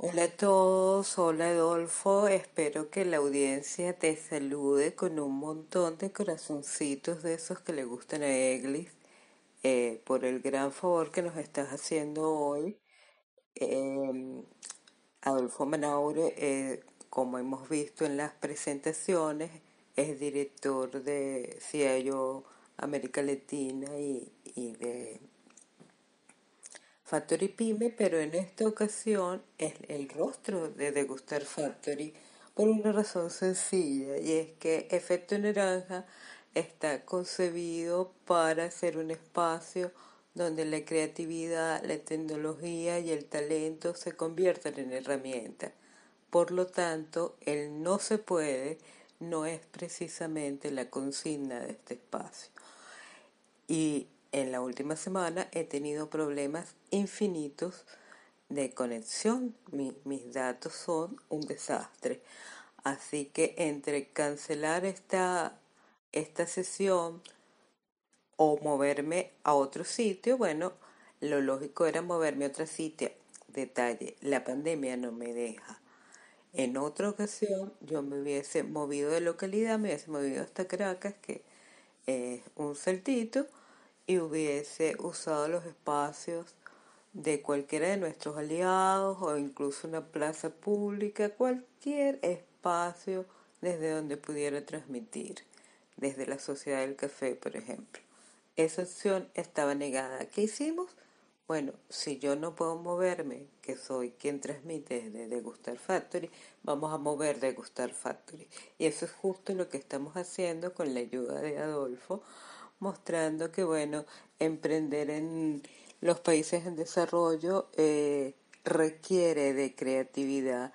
Hola a todos, hola Adolfo, espero que la audiencia te salude con un montón de corazoncitos de esos que le gustan a Eglis eh, por el gran favor que nos estás haciendo hoy. Em, Adolfo Manaure, eh, como hemos visto en las presentaciones, es director de CIO América Latina y, y de Factory Pyme, pero en esta ocasión es el rostro de Degustar Factory por una razón sencilla y es que Efecto Naranja está concebido para ser un espacio donde la creatividad, la tecnología y el talento se conviertan en herramientas. Por lo tanto, el no se puede no es precisamente la consigna de este espacio. Y en la última semana he tenido problemas infinitos de conexión. mis datos son un desastre. Así que entre cancelar esta, esta sesión o moverme a otro sitio, bueno, lo lógico era moverme a otro sitio. Detalle, la pandemia no me deja. En otra ocasión yo me hubiese movido de localidad, me hubiese movido hasta Caracas, que es un saltito, y hubiese usado los espacios de cualquiera de nuestros aliados o incluso una plaza pública, cualquier espacio desde donde pudiera transmitir, desde la Sociedad del Café, por ejemplo. Esa opción estaba negada. ¿Qué hicimos? Bueno, si yo no puedo moverme, que soy quien transmite desde Degustar Factory, vamos a mover Degustar Factory. Y eso es justo lo que estamos haciendo con la ayuda de Adolfo mostrando que, bueno, emprender en los países en desarrollo eh, requiere de creatividad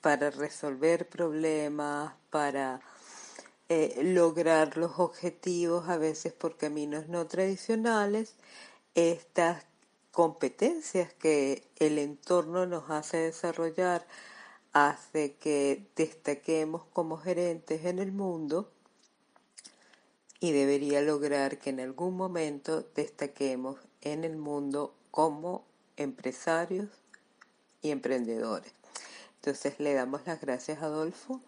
para resolver problemas, para eh, lograr los objetivos, a veces por caminos no tradicionales, estas competencias que el entorno nos hace desarrollar hace que destaquemos como gerentes en el mundo y debería lograr que en algún momento destaquemos en el mundo como empresarios y emprendedores. Entonces le damos las gracias a Adolfo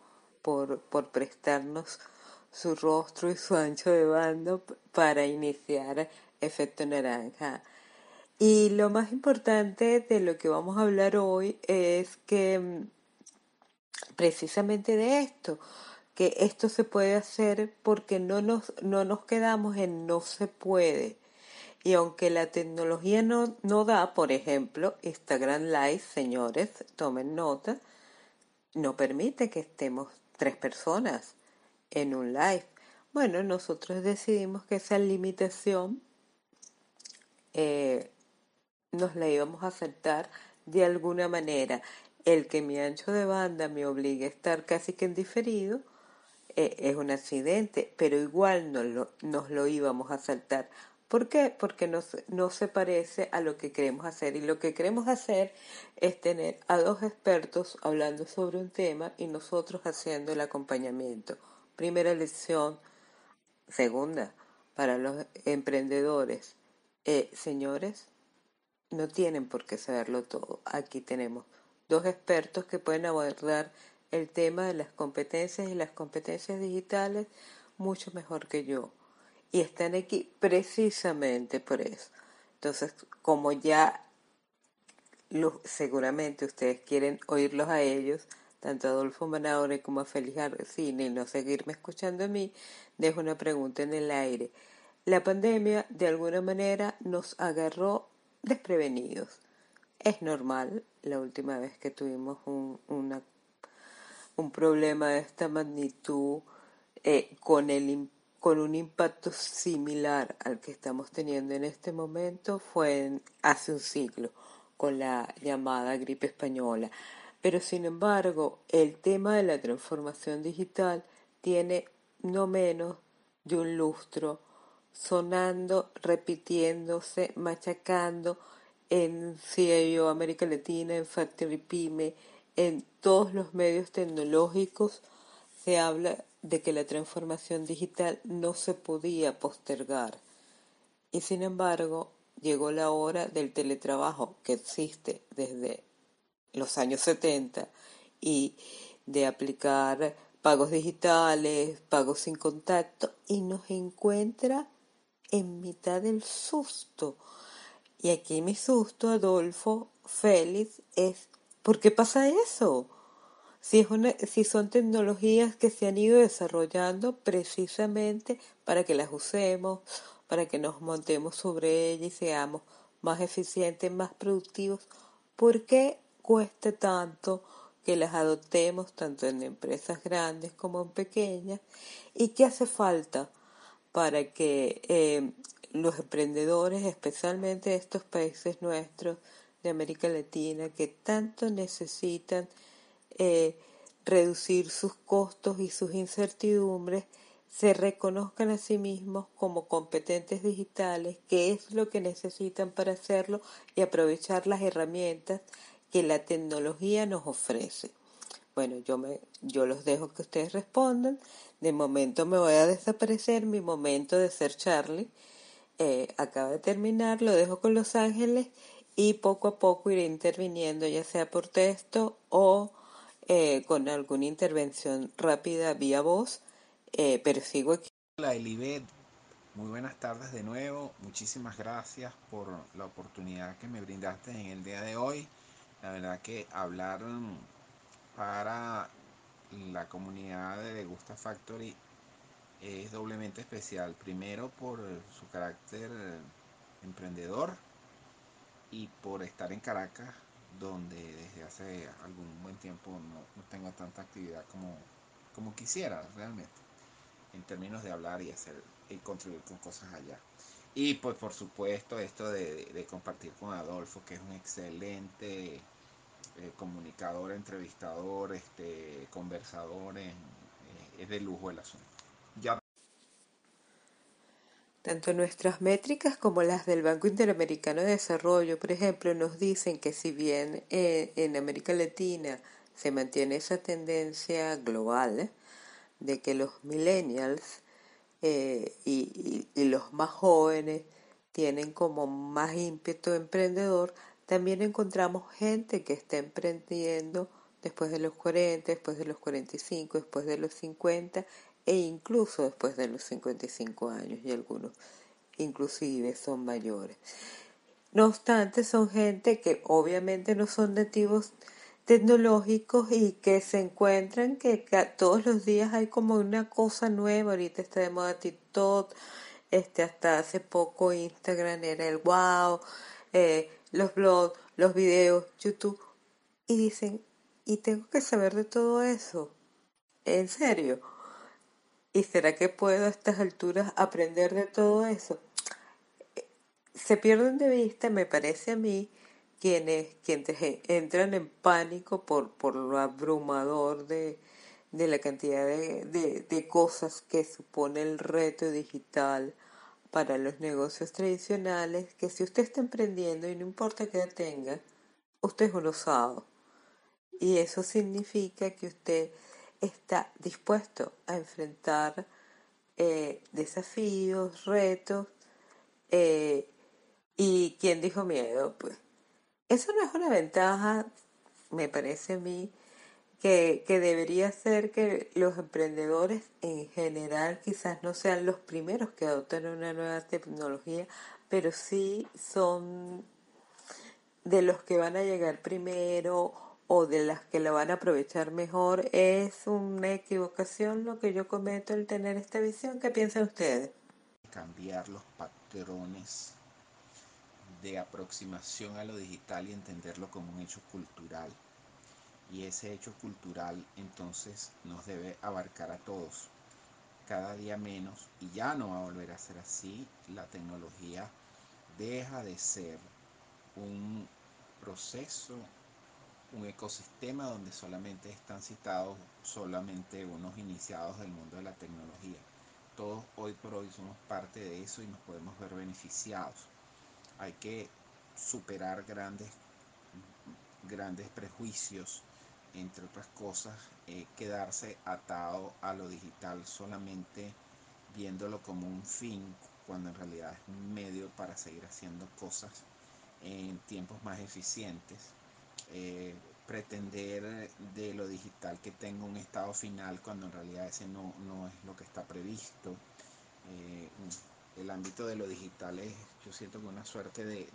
por, por prestarnos su rostro y su ancho de bando para iniciar Efecto Naranja. Y lo más importante de lo que vamos a hablar hoy es que mm, precisamente de esto, que esto se puede hacer porque no nos, no nos quedamos en no se puede. Y aunque la tecnología no, no da, por ejemplo, Instagram Live, señores, tomen nota, no permite que estemos tres personas en un live. Bueno, nosotros decidimos que esa limitación eh, nos la íbamos a aceptar de alguna manera. El que mi ancho de banda me obligue a estar casi que en diferido, eh, es un accidente, pero igual no lo, nos lo íbamos a saltar. ¿Por qué? Porque no, no se parece a lo que queremos hacer. Y lo que queremos hacer es tener a dos expertos hablando sobre un tema y nosotros haciendo el acompañamiento. Primera lección. Segunda, para los emprendedores. Eh, señores, no tienen por qué saberlo todo. Aquí tenemos dos expertos que pueden abordar el tema de las competencias y las competencias digitales mucho mejor que yo. Y están aquí precisamente por eso. Entonces, como ya seguramente ustedes quieren oírlos a ellos, tanto a Adolfo Manaure como a Félix Arcini, y no seguirme escuchando a mí, dejo una pregunta en el aire. La pandemia, de alguna manera, nos agarró desprevenidos. Es normal, la última vez que tuvimos un, una un problema de esta magnitud eh, con, el, con un impacto similar al que estamos teniendo en este momento fue hace un siglo con la llamada gripe española. Pero sin embargo, el tema de la transformación digital tiene no menos de un lustro sonando, repitiéndose, machacando en CIO América Latina, en Factory Pyme, en todos los medios tecnológicos se habla de que la transformación digital no se podía postergar. Y sin embargo, llegó la hora del teletrabajo que existe desde los años 70 y de aplicar pagos digitales, pagos sin contacto y nos encuentra en mitad del susto. Y aquí mi susto, Adolfo, Félix, es ¿por qué pasa eso? Si, es una, si son tecnologías que se han ido desarrollando precisamente para que las usemos, para que nos montemos sobre ellas y seamos más eficientes, más productivos, ¿por qué cuesta tanto que las adoptemos tanto en empresas grandes como en pequeñas? ¿Y qué hace falta para que eh, los emprendedores, especialmente de estos países nuestros de América Latina, que tanto necesitan eh, reducir sus costos y sus incertidumbres, se reconozcan a sí mismos como competentes digitales, que es lo que necesitan para hacerlo y aprovechar las herramientas que la tecnología nos ofrece. Bueno, yo, me, yo los dejo que ustedes respondan. De momento me voy a desaparecer, mi momento de ser Charlie eh, acaba de terminar, lo dejo con Los Ángeles y poco a poco iré interviniendo, ya sea por texto o eh, con alguna intervención rápida vía voz eh, pero sigo aquí. Hola Elibet, muy buenas tardes de nuevo. Muchísimas gracias por la oportunidad que me brindaste en el día de hoy. La verdad que hablar para la comunidad de Degusta Factory es doblemente especial. Primero por su carácter emprendedor y por estar en Caracas, donde desde hace algún buen tiempo no, tengo tanta actividad como, como quisiera realmente en términos de hablar y hacer y contribuir con cosas allá. Y pues por supuesto esto de, compartir con Adolfo, que es un excelente eh, comunicador, entrevistador, este, conversador, eh, es de lujo el asunto. Tanto nuestras métricas como las del Banco Interamericano de Desarrollo, por ejemplo, nos dicen que si bien eh, en América Latina se mantiene esa tendencia global, de que los millennials eh, y, los más jóvenes tienen como más ímpetu emprendedor, también encontramos gente que está emprendiendo después de los 40, después de los 45, después de los 50 e incluso después de los 55 años y algunos inclusive son mayores. No obstante, son gente que obviamente no son nativos tecnológicos y que se encuentran que, todos los días hay como una cosa nueva. Ahorita está de moda TikTok, este, hasta hace poco Instagram era el wow, eh, los blogs, los videos, YouTube. Y dicen, y tengo que saber de todo eso. ¿En serio? ¿Y será que puedo a estas alturas aprender de todo eso? Se pierden de vista, me parece a mí, quienes, quienes entran en pánico por, por lo abrumador de, de la cantidad de, de, cosas que supone el reto digital para los negocios tradicionales, que si usted está emprendiendo y no importa qué tenga, usted es un osado. Y eso significa que usted está dispuesto a enfrentar eh, desafíos, retos, eh, y ¿quién dijo miedo? Pues eso no es una ventaja, me parece a mí, que, que, debería ser que los emprendedores en general quizás no sean los primeros que adopten una nueva tecnología, pero sí son de los que van a llegar primero o de las que la van a aprovechar mejor. Es una equivocación lo que yo cometo el tener esta visión. ¿Qué piensan ustedes? Cambiar los patrones de aproximación a lo digital y entenderlo como un hecho cultural. Y ese hecho cultural entonces nos debe abarcar a todos, cada día menos, y ya no va a volver a ser así. La tecnología deja de ser un proceso, un ecosistema donde solamente están citados solamente unos iniciados del mundo de la tecnología. Todos hoy por hoy somos parte de eso y nos podemos ver beneficiados hay que superar grandes, grandes prejuicios, entre otras cosas, eh, quedarse atado a lo digital solamente viéndolo como un fin, cuando en realidad es un medio para seguir haciendo cosas en tiempos más eficientes. Eh, pretender de lo digital que tenga un estado final cuando en realidad ese no, no es lo que está previsto. Eh, el ámbito de lo digital es, yo siento que una suerte de, eh,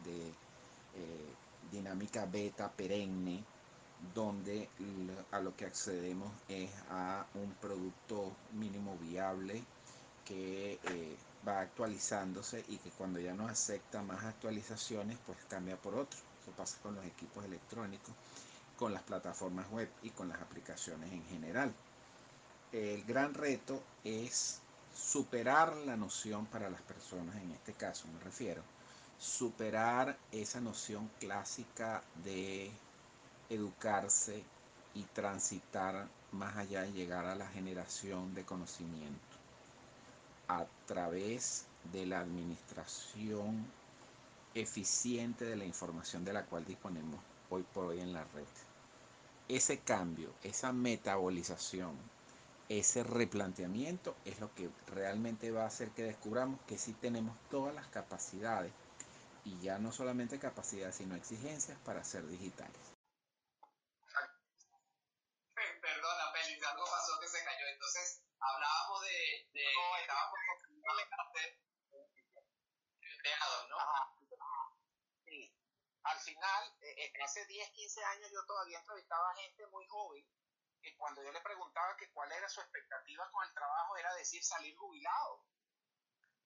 dinámica beta perenne, donde a lo que accedemos es a un producto mínimo viable que va actualizándose y que cuando ya no acepta más actualizaciones, pues cambia por otro. Pasa con los equipos electrónicos, con las plataformas web y con las aplicaciones en general. El gran reto es superar la noción para las personas, en este caso me refiero, superar esa noción clásica de educarse y transitar más allá de llegar a la generación de conocimiento a través de la administración eficiente de la información de la cual disponemos hoy por hoy en la red. Ese cambio, esa metabolización, ese replanteamiento es lo que realmente va a hacer que descubramos que sí tenemos todas las capacidades y ya no solamente capacidades sino exigencias para ser digitales. Perdona, Félix, algo pasó que se cayó. Entonces, hablábamos de, de que estábamos ¿no? Al final, eh, eh, hace 10, 15 años yo todavía entrevistaba gente muy joven que cuando yo le preguntaba que cuál era su expectativa con el trabajo era decir salir jubilado.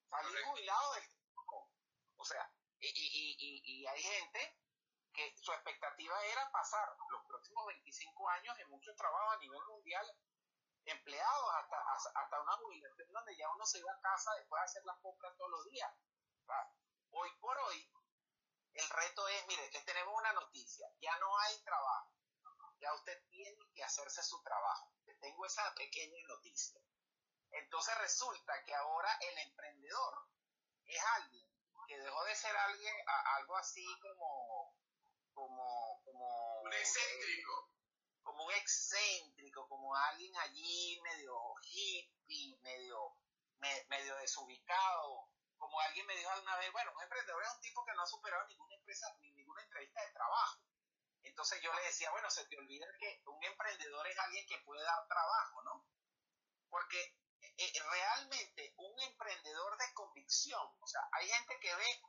Salir jubilado del trabajo. O sea, y, y, y, y hay gente que su expectativa era pasar los próximos 25 años en mucho trabajo a nivel mundial, empleados hasta, hasta una jubilación donde ya uno se iba a casa después de hacer las compras todos los días. Hoy por hoy, el reto es, mire, les tenemos una noticia, ya no hay trabajo, ya usted tiene que hacerse su trabajo. Tengo esa pequeña noticia. Entonces resulta que ahora el emprendedor es alguien que dejó de ser alguien, algo así como, como, como un excéntrico. como un excéntrico, como alguien allí medio hippie, medio, medio desubicado, como alguien me dijo alguna vez, bueno, un emprendedor es un tipo que no ha superado ninguna empresa, ni ninguna entrevista de trabajo. Entonces yo le decía, bueno, se te olvida que un emprendedor es alguien que puede dar trabajo, ¿no? Porque eh, eh, realmente un emprendedor de convicción, o sea, hay gente que ve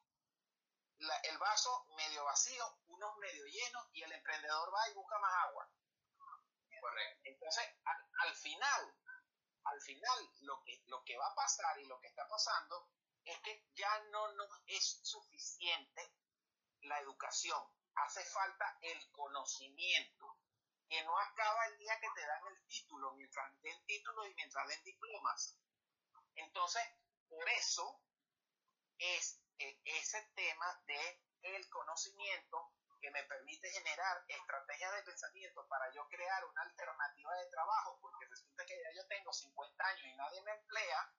el vaso medio vacío, unos medio llenos, y el emprendedor va y busca más agua. Correcto. Entonces, al, al final, al final, lo que, lo que va a pasar y lo que está pasando es que ya no nos es suficiente la educación, hace falta el conocimiento, que no acaba el día que te dan el título, mientras den títulos y mientras den diplomas. Entonces, por eso es eh, ese tema de el conocimiento que me permite generar estrategias de pensamiento para yo crear una alternativa de trabajo, porque resulta que ya yo tengo 50 años y nadie me emplea,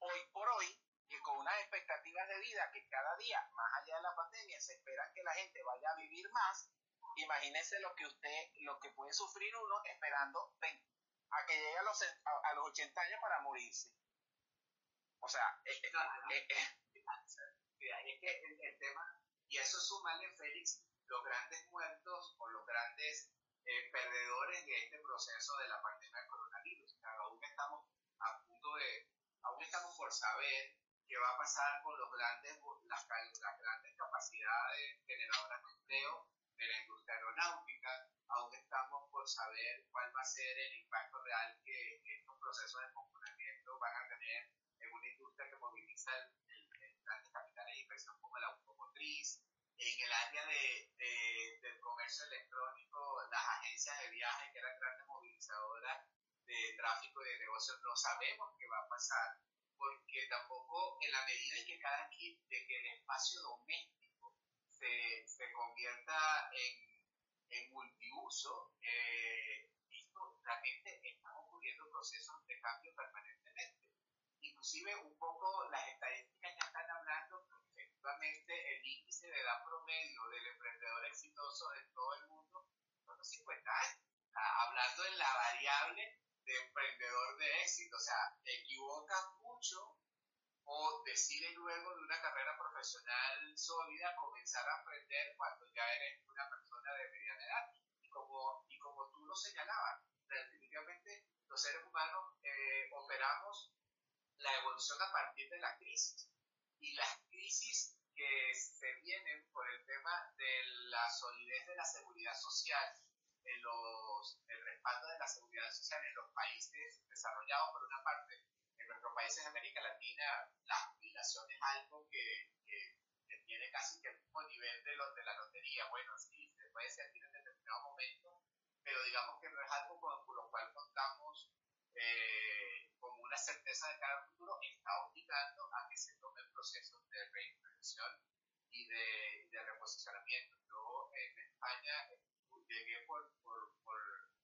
hoy por hoy y con unas expectativas de vida que cada día, más allá de la pandemia, se esperan que la gente vaya a vivir más, imagínense lo que usted, lo que puede sufrir uno esperando a que llegue a los, a, los 80 años para morirse. O sea, es, es, que el, tema, y eso sumarle, Félix, los grandes muertos o los grandes eh, perdedores de este proceso de la pandemia del coronavirus. aún estamos a punto de, aún estamos por saber qué va a pasar con los grandes, las, grandes capacidades generadoras de empleo de la industria aeronáutica. Aún estamos por saber cuál va a ser el impacto real que, estos procesos de comportamiento van a tener en una industria que moviliza el, grandes capitales de inversión como la automotriz. En el área de, del comercio electrónico, las agencias de viajes, que eran grandes movilizadoras de tráfico y de negocios, no sabemos qué va a pasar porque tampoco en la medida en que cada quien, de que el espacio doméstico se, se convierta en, en multiuso, eh, esto realmente están ocurriendo procesos de cambio permanentemente. Inclusive un poco las estadísticas ya están hablando que efectivamente el índice de edad promedio del emprendedor exitoso de todo el mundo son los 50 años. Hablando en la variable de emprendedor de éxito, o sea, te equivocas mucho o decides luego de una carrera profesional sólida comenzar a aprender cuando ya eres una persona de mediana edad. Y como señalaba. Definitivamente los seres humanos eh, operamos la evolución a partir de la crisis. Y las crisis que se vienen por el tema de la solidez de la seguridad social, en los, el respaldo de la seguridad social en los países desarrollados, por una parte, en nuestros países de América Latina, la jubilación es algo que, que, tiene casi que el mismo nivel de, los de la lotería. Bueno, sí, se puede sentir en determinado momento, pero digamos que no es algo con, lo cual contamos eh, como una certeza de cara al futuro, está obligando a que se tomen procesos de reinvención y de, de reposicionamiento. Yo en España llegué por, por, por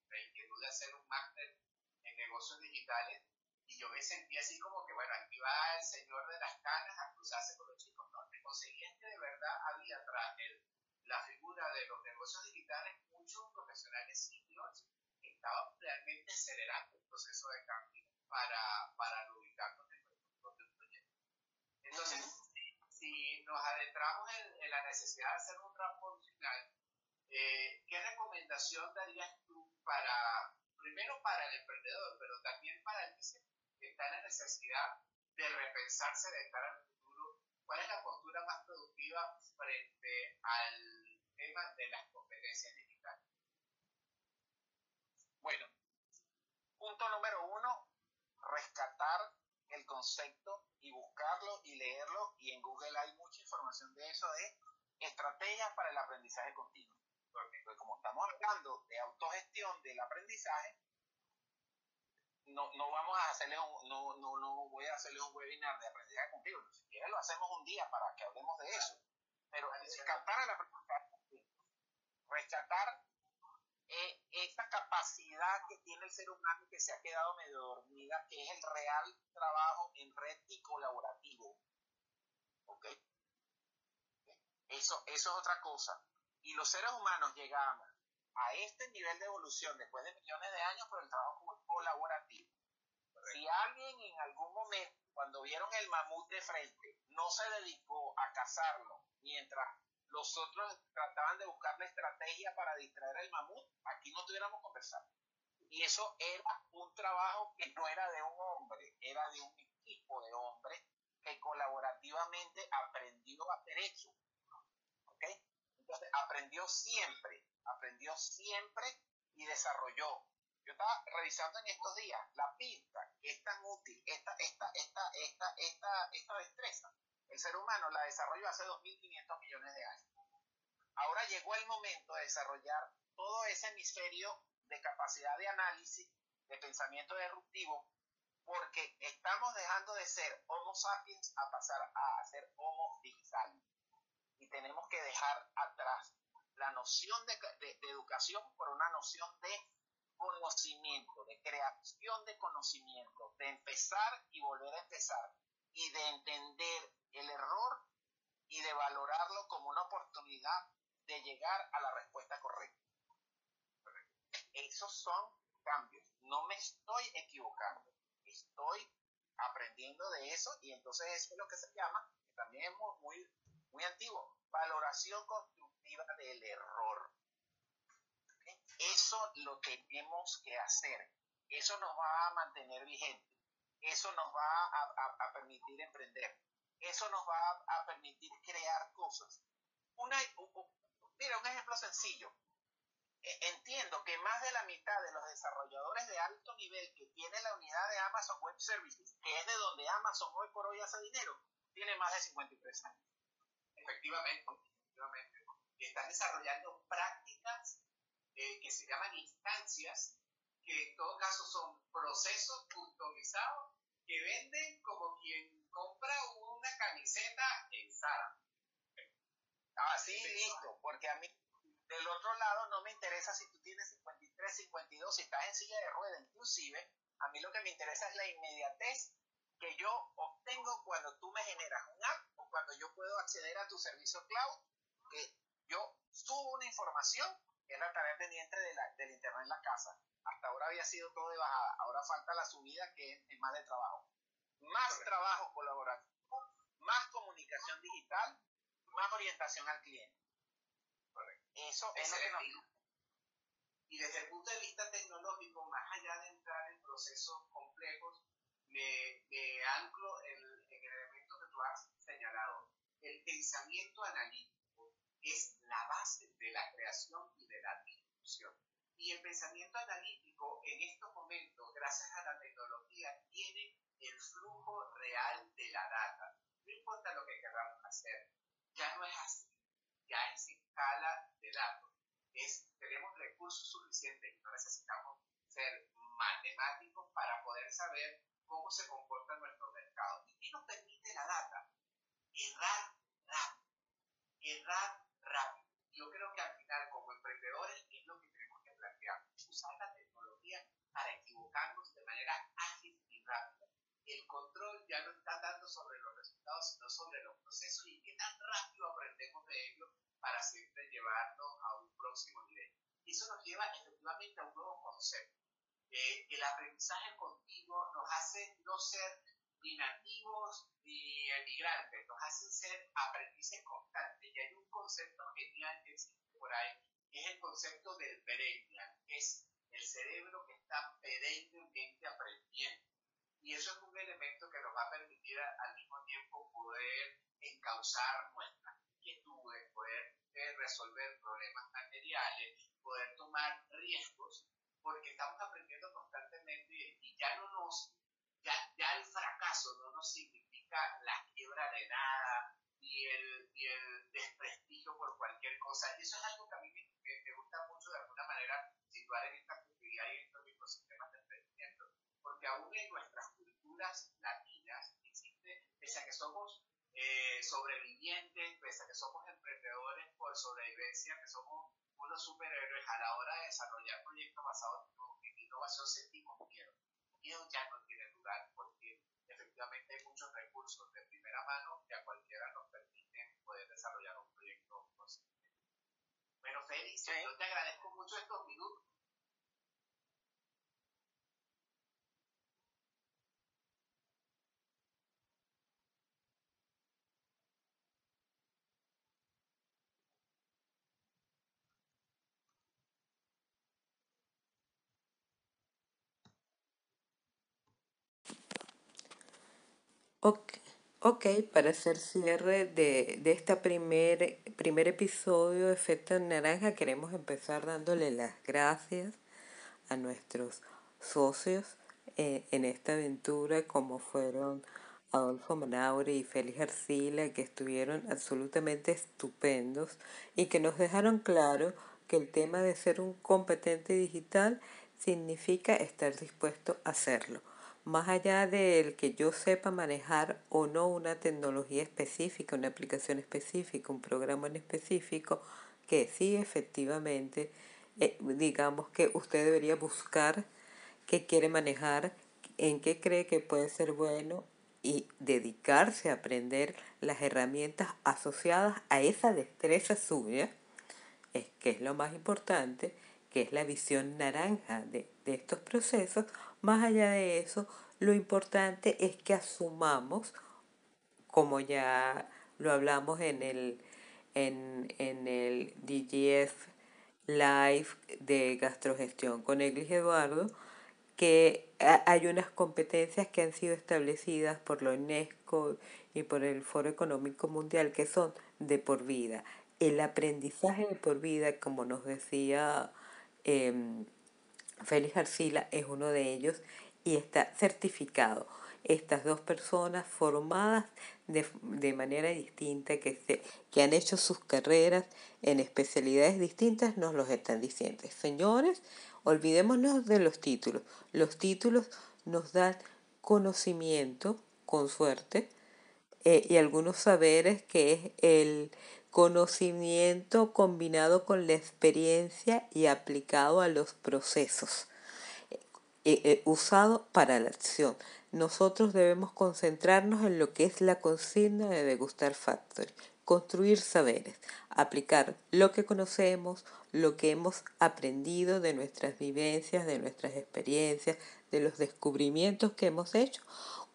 la inquietud de hacer un máster en negocios digitales y yo me sentí así como que, bueno, aquí va el señor de las canas a cruzarse con los chicos. No, me conseguí que de verdad había tras la figura de los negocios digitales muchos profesionales seniors que estaban realmente acelerando el proceso de cambio para, para ubicarnos en nuestros proyectos. Entonces, si, nos adentramos en, la necesidad de hacer un rapport final, eh, ¿qué recomendación darías tú para, primero para el emprendedor, pero también para el que, está en la necesidad de repensarse de cara al futuro? ¿Cuál es la postura más productiva frente al tema de las competencias digitales? Bueno, punto número uno, rescatar el concepto y buscarlo y leerlo y en Google hay mucha información de eso de estrategias para el aprendizaje continuo. Porque como estamos hablando de autogestión del aprendizaje, no, no vamos a hacerle un, no, no, no voy a hacerle un webinar de aprendizaje continuo, si quieres lo hacemos un día para que hablemos de eso. Pero rescatar el aprendizaje, rescatar eh, esa capacidad que tiene el ser humano que se ha quedado medio dormida, que es el real trabajo en red y colaborativo. ¿Ok? Eso, eso es otra cosa. Y los seres humanos llegamos a este nivel de evolución después de millones de años por el trabajo colaborativo. Si alguien en algún momento, cuando vieron el mamut de frente, no se dedicó a cazarlo mientras los otros trataban de buscar la estrategia para distraer al mamut, aquí no estuviéramos conversando. Y eso era un trabajo que no era de un hombre, era de un equipo de hombres que colaborativamente aprendió a hacer eso. ¿Ok? Entonces, aprendió siempre, aprendió siempre y desarrolló. Yo estaba revisando en estos días la pista que es tan útil, esta, esta, esta, esta, esta, esta destreza el ser humano la desarrolló hace 2.500 millones de años. Ahora llegó el momento de desarrollar todo ese hemisferio de capacidad de análisis, de pensamiento disruptivo, porque estamos dejando de ser Homo sapiens a pasar a ser Homo digital. Y tenemos que dejar atrás la noción de, de, educación por una noción de conocimiento, de creación de conocimiento, de empezar y volver a empezar y de entender el error y de valorarlo como una oportunidad de llegar a la respuesta correcta. Esos son cambios. No me estoy equivocando. Estoy aprendiendo de eso y entonces eso es lo que se llama, que también es muy, muy antiguo, valoración constructiva del error. Eso lo tenemos que hacer. Eso nos va a mantener vigente. Eso nos va a permitir emprender eso nos va a, permitir crear cosas. Una, mira, un ejemplo sencillo. E, entiendo que más de la mitad de los desarrolladores de alto nivel que tiene la unidad de Amazon Web Services, que es de donde Amazon hoy por hoy hace dinero, tiene más de 53 años. Efectivamente, efectivamente. Están desarrollando prácticas eh, que se llaman instancias, que en todo caso son procesos customizados que venden como quien compra una camiseta en Zara. Así, ah, listo, porque a mí del otro lado no me interesa si tú tienes 53, 52, si estás en silla de rueda inclusive, a mí lo que me interesa es la inmediatez que yo obtengo cuando tú me generas un app o cuando yo puedo acceder a tu servicio cloud, que yo subo una información, que es la tarea pendiente de la, del internet en la casa. Hasta ahora había sido todo de bajada, ahora falta la subida que es más de trabajo. Más trabajo colaborativo, más comunicación digital, más orientación al cliente. Eso es lo que nos Y desde el punto de vista tecnológico, más allá de entrar en procesos complejos, me, me anclo en, en el elemento que tú has señalado. El pensamiento analítico es la base de la creación y de la discusión. Y el pensamiento analítico en estos momentos, gracias a la tecnología, tiene el flujo real de la data. No importa lo que queramos hacer, ya no es así, ya es escala de datos. Es, tenemos recursos suficientes y no necesitamos ser matemáticos para poder saber cómo se comporta nuestro mercado. ¿Y qué nos permite la data? Errar rápido. Errar rápido. Yo creo que al final, como emprendedores, es lo que tenemos que plantear. Usar la tecnología para equivocarnos de manera ágil y rápida. El control ya no está dando sobre los resultados, sino sobre los procesos y qué tan rápido aprendemos de ellos para siempre llevarnos a un próximo nivel. Eso nos lleva efectivamente a un nuevo concepto. El aprendizaje continuo nos hace no ser ni nativos ni emigrantes, nos hacen ser aprendices constantes. Y hay un concepto genial que existe por ahí, que es el concepto del perennial, es el cerebro que está perennemente aprendiendo. Y eso es un elemento que nos va a permitir al mismo tiempo poder encauzar nuestras inquietudes, poder eh, resolver problemas materiales, poder tomar riesgos, porque estamos aprendiendo constantemente y ya no nos, ya, ya el fracaso no nos significa la quiebra de nada, ni el, ni el desprestigio por cualquier cosa. Y eso es algo que a mí me, me, gusta mucho de alguna manera situar en esta comunidad y en estos ecosistemas de emprendimiento, porque aún en nuestras culturas latinas existe, pese a que somos eh, sobrevivientes, pese a que somos emprendedores por sobrevivencia, que somos unos superhéroes a la hora de desarrollar proyectos basados en innovación, sentimos miedo. Miedo ya no tiene lugar porque efectivamente hay muchos recursos de primera mano que a cualquiera nos permiten poder desarrollar un proyecto. Bueno, Félix, yo te agradezco mucho estos minutos. Ok, ok, para hacer cierre de, de este primer, primer episodio de Efecto Naranja, queremos empezar dándole las gracias a nuestros socios eh, en esta aventura, como fueron Adolfo Manaure y Félix Arcila, que estuvieron absolutamente estupendos y que nos dejaron claro que el tema de ser un competente digital significa estar dispuesto a hacerlo más allá del que yo sepa manejar o no una tecnología específica, una aplicación específica, un programa en específico, que sí efectivamente, eh, digamos que usted debería buscar qué quiere manejar, en qué cree que puede ser bueno y dedicarse a aprender las herramientas asociadas a esa destreza suya, es que es lo más importante, que es la visión naranja de, de estos procesos, más allá de eso, lo importante es que asumamos, como ya lo hablamos en el, en, en el DGF Live de gastrogestión con Eglis Eduardo, que hay unas competencias que han sido establecidas por la UNESCO y por el Foro Económico Mundial que son de por vida. El aprendizaje de por vida, como nos decía eh, Félix Arcila es uno de ellos y está certificado. Estas dos personas formadas de, de manera distinta, que, se, que han hecho sus carreras en especialidades distintas, nos los están diciendo. Señores, olvidémonos de los títulos. Los títulos nos dan conocimiento, con suerte, eh, y algunos saberes que es el conocimiento combinado con la experiencia y aplicado a los procesos, eh, eh, usado para la acción. Nosotros debemos concentrarnos en lo que es la consigna de Degustar Factory, construir saberes, aplicar lo que conocemos, lo que hemos aprendido de nuestras vivencias, de nuestras experiencias, de los descubrimientos que hemos hecho,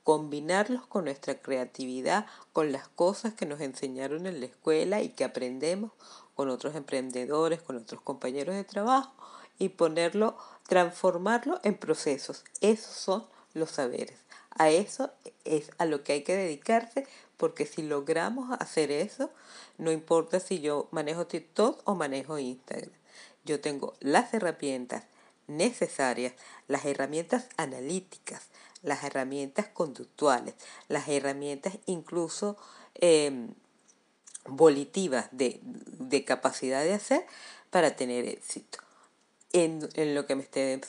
combinarlos con nuestra creatividad, con las cosas que nos enseñaron en la escuela y que aprendemos con otros emprendedores, con otros compañeros de trabajo y ponerlo, transformarlo en procesos. Esos son los saberes. A eso es a lo que hay que dedicarse porque si logramos hacer eso, no importa si yo manejo TikTok o manejo Instagram. Yo tengo las herramientas necesarias, las herramientas analíticas, las herramientas conductuales, las herramientas incluso em, volitivas de, de, capacidad de hacer para tener éxito en, en lo que me esté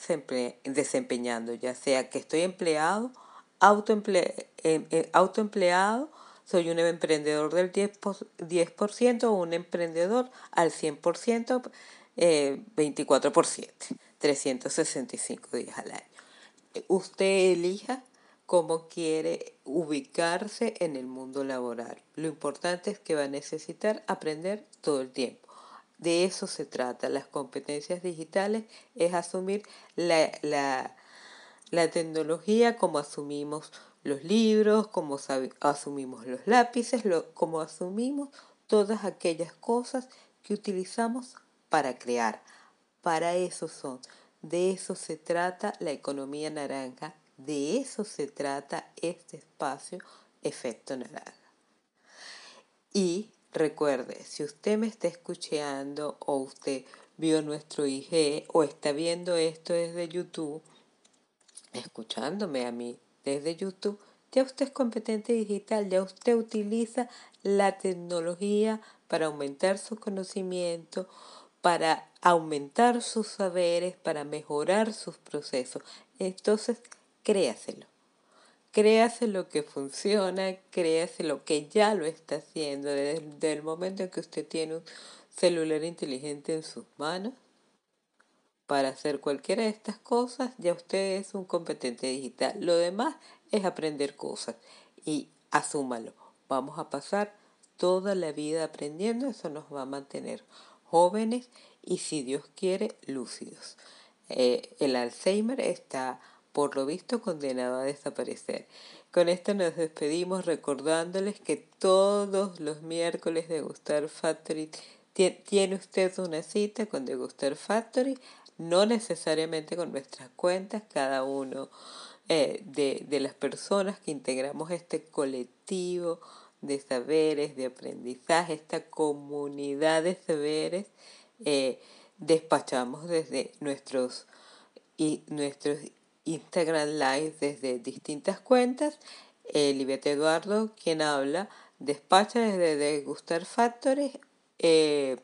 desempeñando, ya sea que estoy empleado, autoemple, em, em, autoempleado, soy un emprendedor del 10%, 10% o un emprendedor al 100%, eh, 24 por 7, 365 días al año. Usted elija cómo quiere ubicarse en el mundo laboral. Lo importante es que va a necesitar aprender todo el tiempo. De eso se trata. Las competencias digitales es asumir la, la, la tecnología como asumimos los libros, como asumimos los lápices, lo, como asumimos todas aquellas cosas que utilizamos para crear. Para eso son. De eso se trata la economía naranja. De eso se trata este espacio efecto naranja. Y recuerde, si usted me está escuchando o usted vio nuestro IG o está viendo esto desde YouTube, escuchándome a mí desde YouTube, ya usted es competente digital, ya usted utiliza la tecnología para aumentar su conocimiento, para aumentar sus saberes, para mejorar sus procesos. Entonces, créaselo. Créase lo que funciona, créase lo que ya lo está haciendo desde el momento en que usted tiene un celular inteligente en sus manos. Para hacer cualquiera de estas cosas, ya usted es un competente digital. Lo demás es aprender cosas y asúmalo. Vamos a pasar toda la vida aprendiendo, eso nos va a mantener jóvenes y si Dios quiere, lúcidos. Eh, el Alzheimer está por lo visto condenado a desaparecer. Con esto nos despedimos recordándoles que todos los miércoles de Gustar Factory tiene usted una cita con Degustar Factory no necesariamente con nuestras cuentas, cada uno eh, de, de las personas que integramos este colectivo de saberes, de aprendizaje, esta comunidad de saberes, eh, despachamos desde nuestros, y nuestros Instagram Live desde distintas cuentas. Eh, Eduardo, quien habla, despacha desde Degustar Factory. Eh,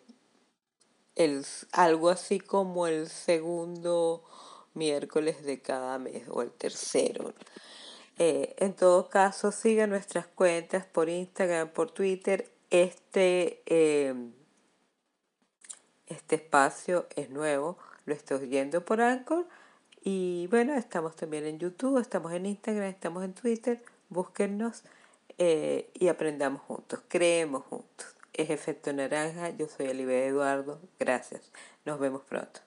el, algo así como el segundo miércoles de cada mes o el tercero. En todo caso, siga nuestras cuentas por Instagram, por Twitter. Este, este espacio es nuevo, lo estoy oyendo por Anchor. Y bueno, estamos también en YouTube, estamos en Instagram, estamos en Twitter. Búsquennos eh, y aprendamos juntos, creemos juntos es Efecto Naranja. Yo soy Olivia Eduardo. Gracias. Nos vemos pronto.